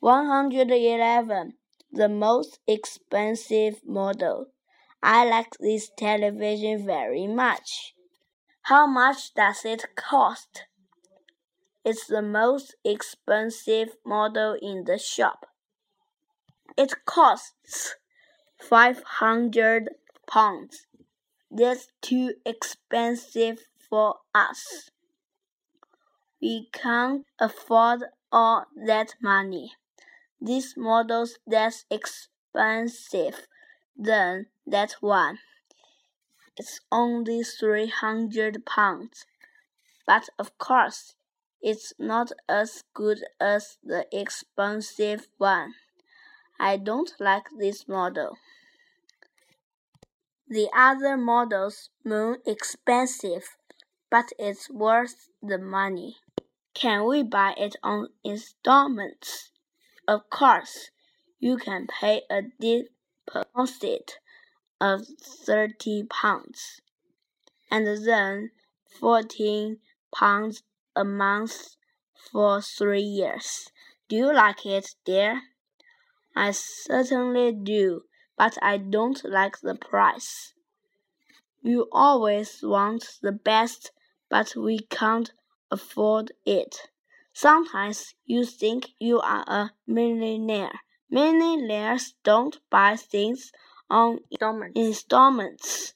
111. The most expensive model. I like this television very much. How much does it cost? It's the most expensive model in the shop. It costs five hundred pounds. That's too expensive for us. We can't afford all that money. This model's less expensive than that one. It's only three hundred pounds. But of course, it's not as good as the expensive one. I don't like this model. The other model's more expensive, but it's worth the money. Can we buy it on installments? Of course, you can pay a deposit of thirty pounds, and then fourteen pounds a month for three years. Do you like it, dear? I certainly do, but I don't like the price. You always want the best, but we can't afford it. Sometimes you think you are a millionaire. Millionaires don't buy things on installments.